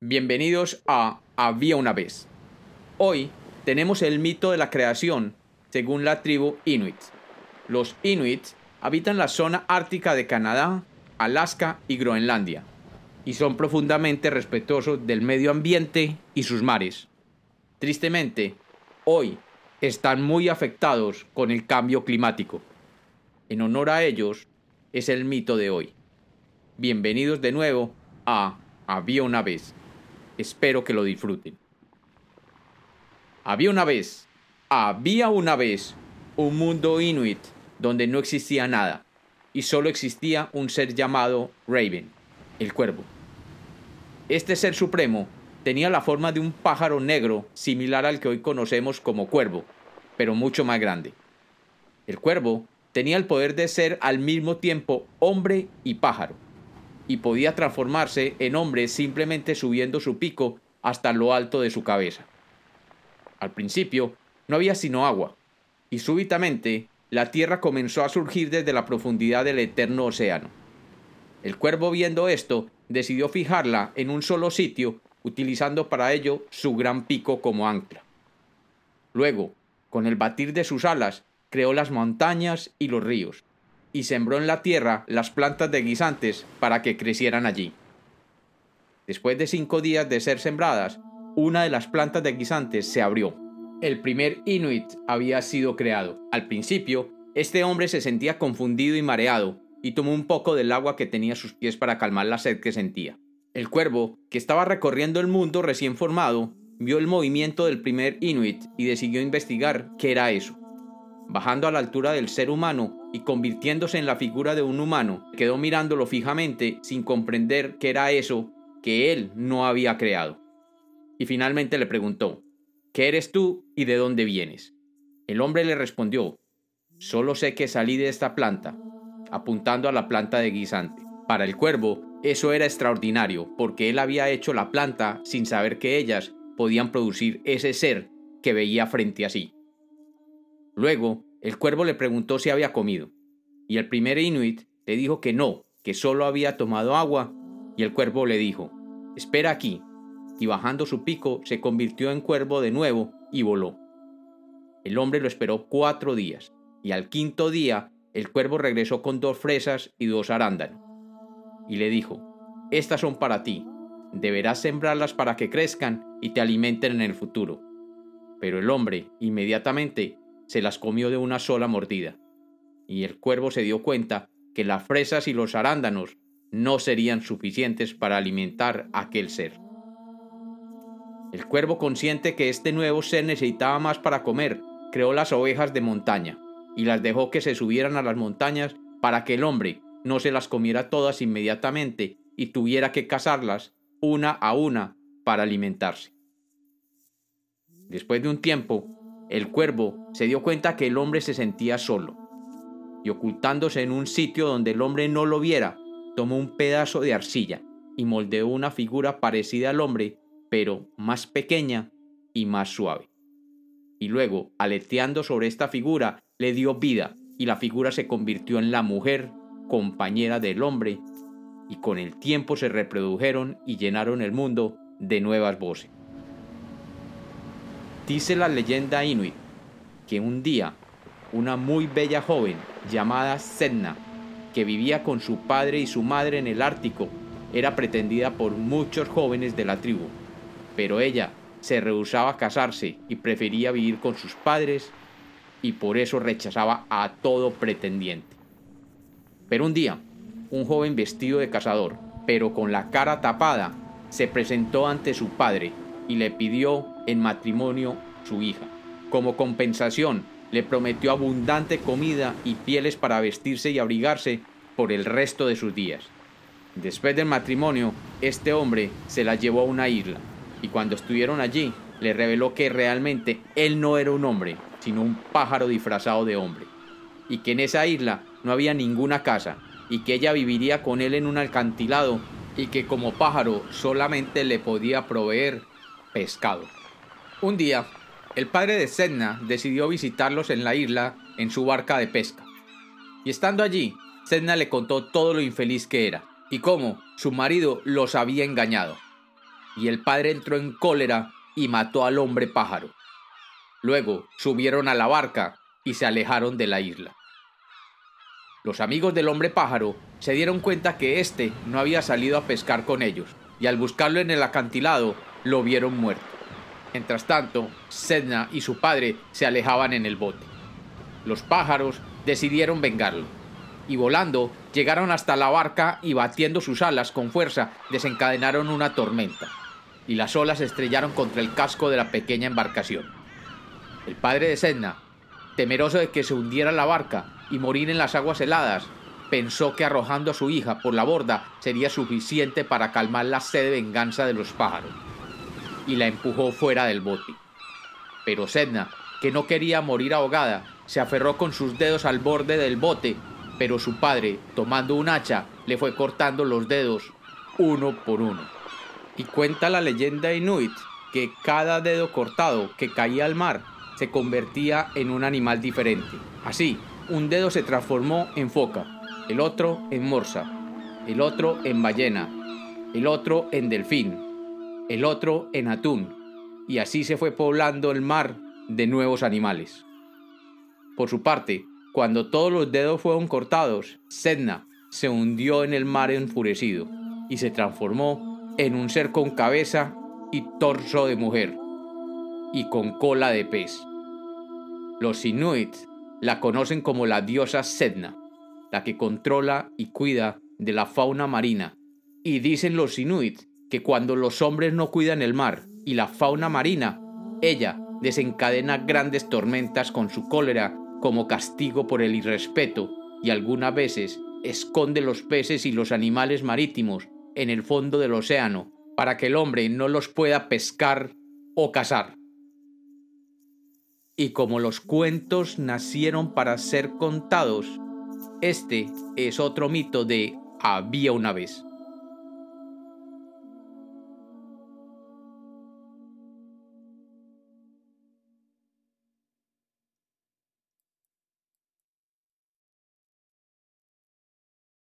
Bienvenidos a Había una vez. Hoy tenemos el mito de la creación según la tribu Inuit. Los Inuit habitan la zona ártica de Canadá, Alaska y Groenlandia, y son profundamente respetuosos del medio ambiente y sus mares. Tristemente, hoy están muy afectados con el cambio climático. En honor a ellos es el mito de hoy. Bienvenidos de nuevo a Había una vez. Espero que lo disfruten. Había una vez, había una vez un mundo inuit donde no existía nada y solo existía un ser llamado Raven, el cuervo. Este ser supremo tenía la forma de un pájaro negro similar al que hoy conocemos como cuervo, pero mucho más grande. El cuervo tenía el poder de ser al mismo tiempo hombre y pájaro y podía transformarse en hombre simplemente subiendo su pico hasta lo alto de su cabeza. Al principio no había sino agua, y súbitamente la tierra comenzó a surgir desde la profundidad del eterno océano. El cuervo viendo esto decidió fijarla en un solo sitio, utilizando para ello su gran pico como ancla. Luego, con el batir de sus alas, creó las montañas y los ríos, y sembró en la tierra las plantas de guisantes para que crecieran allí. Después de cinco días de ser sembradas, una de las plantas de guisantes se abrió. El primer Inuit había sido creado. Al principio, este hombre se sentía confundido y mareado, y tomó un poco del agua que tenía a sus pies para calmar la sed que sentía. El cuervo, que estaba recorriendo el mundo recién formado, vio el movimiento del primer Inuit y decidió investigar qué era eso. Bajando a la altura del ser humano, y convirtiéndose en la figura de un humano, quedó mirándolo fijamente sin comprender qué era eso que él no había creado. Y finalmente le preguntó, ¿qué eres tú y de dónde vienes? El hombre le respondió, solo sé que salí de esta planta, apuntando a la planta de guisante. Para el cuervo, eso era extraordinario, porque él había hecho la planta sin saber que ellas podían producir ese ser que veía frente a sí. Luego, el cuervo le preguntó si había comido, y el primer inuit le dijo que no, que solo había tomado agua, y el cuervo le dijo, espera aquí, y bajando su pico se convirtió en cuervo de nuevo y voló. El hombre lo esperó cuatro días, y al quinto día el cuervo regresó con dos fresas y dos arándanos, y le dijo, estas son para ti, deberás sembrarlas para que crezcan y te alimenten en el futuro. Pero el hombre inmediatamente se las comió de una sola mordida, y el cuervo se dio cuenta que las fresas y los arándanos no serían suficientes para alimentar a aquel ser. El cuervo, consciente que este nuevo ser necesitaba más para comer, creó las ovejas de montaña y las dejó que se subieran a las montañas para que el hombre no se las comiera todas inmediatamente y tuviera que cazarlas una a una para alimentarse. Después de un tiempo, el cuervo se dio cuenta que el hombre se sentía solo, y ocultándose en un sitio donde el hombre no lo viera, tomó un pedazo de arcilla y moldeó una figura parecida al hombre, pero más pequeña y más suave. Y luego, aleteando sobre esta figura, le dio vida, y la figura se convirtió en la mujer, compañera del hombre, y con el tiempo se reprodujeron y llenaron el mundo de nuevas voces. Dice la leyenda inuit que un día una muy bella joven llamada Sedna, que vivía con su padre y su madre en el Ártico, era pretendida por muchos jóvenes de la tribu, pero ella se rehusaba a casarse y prefería vivir con sus padres y por eso rechazaba a todo pretendiente. Pero un día, un joven vestido de cazador, pero con la cara tapada, se presentó ante su padre y le pidió en matrimonio su hija. Como compensación, le prometió abundante comida y pieles para vestirse y abrigarse por el resto de sus días. Después del matrimonio, este hombre se la llevó a una isla, y cuando estuvieron allí, le reveló que realmente él no era un hombre, sino un pájaro disfrazado de hombre, y que en esa isla no había ninguna casa, y que ella viviría con él en un alcantilado y que como pájaro solamente le podía proveer pescado. Un día, el padre de Sedna decidió visitarlos en la isla en su barca de pesca. Y estando allí, Sedna le contó todo lo infeliz que era y cómo su marido los había engañado. Y el padre entró en cólera y mató al hombre pájaro. Luego subieron a la barca y se alejaron de la isla. Los amigos del hombre pájaro se dieron cuenta que éste no había salido a pescar con ellos, y al buscarlo en el acantilado lo vieron muerto. Mientras tanto, Sedna y su padre se alejaban en el bote. Los pájaros decidieron vengarlo, y volando llegaron hasta la barca y batiendo sus alas con fuerza desencadenaron una tormenta, y las olas estrellaron contra el casco de la pequeña embarcación. El padre de Sedna, temeroso de que se hundiera la barca y morir en las aguas heladas, pensó que arrojando a su hija por la borda sería suficiente para calmar la sed de venganza de los pájaros, y la empujó fuera del bote. Pero Sedna, que no quería morir ahogada, se aferró con sus dedos al borde del bote, pero su padre, tomando un hacha, le fue cortando los dedos uno por uno. Y cuenta la leyenda inuit que cada dedo cortado que caía al mar se convertía en un animal diferente. Así, un dedo se transformó en foca, el otro en morsa, el otro en ballena, el otro en delfín, el otro en atún, y así se fue poblando el mar de nuevos animales. Por su parte, cuando todos los dedos fueron cortados, Sedna se hundió en el mar enfurecido y se transformó en un ser con cabeza y torso de mujer y con cola de pez. Los Inuit la conocen como la diosa Sedna, la que controla y cuida de la fauna marina. Y dicen los Inuit que cuando los hombres no cuidan el mar y la fauna marina, ella desencadena grandes tormentas con su cólera como castigo por el irrespeto y algunas veces esconde los peces y los animales marítimos en el fondo del océano para que el hombre no los pueda pescar o cazar. Y como los cuentos nacieron para ser contados, este es otro mito de había una vez.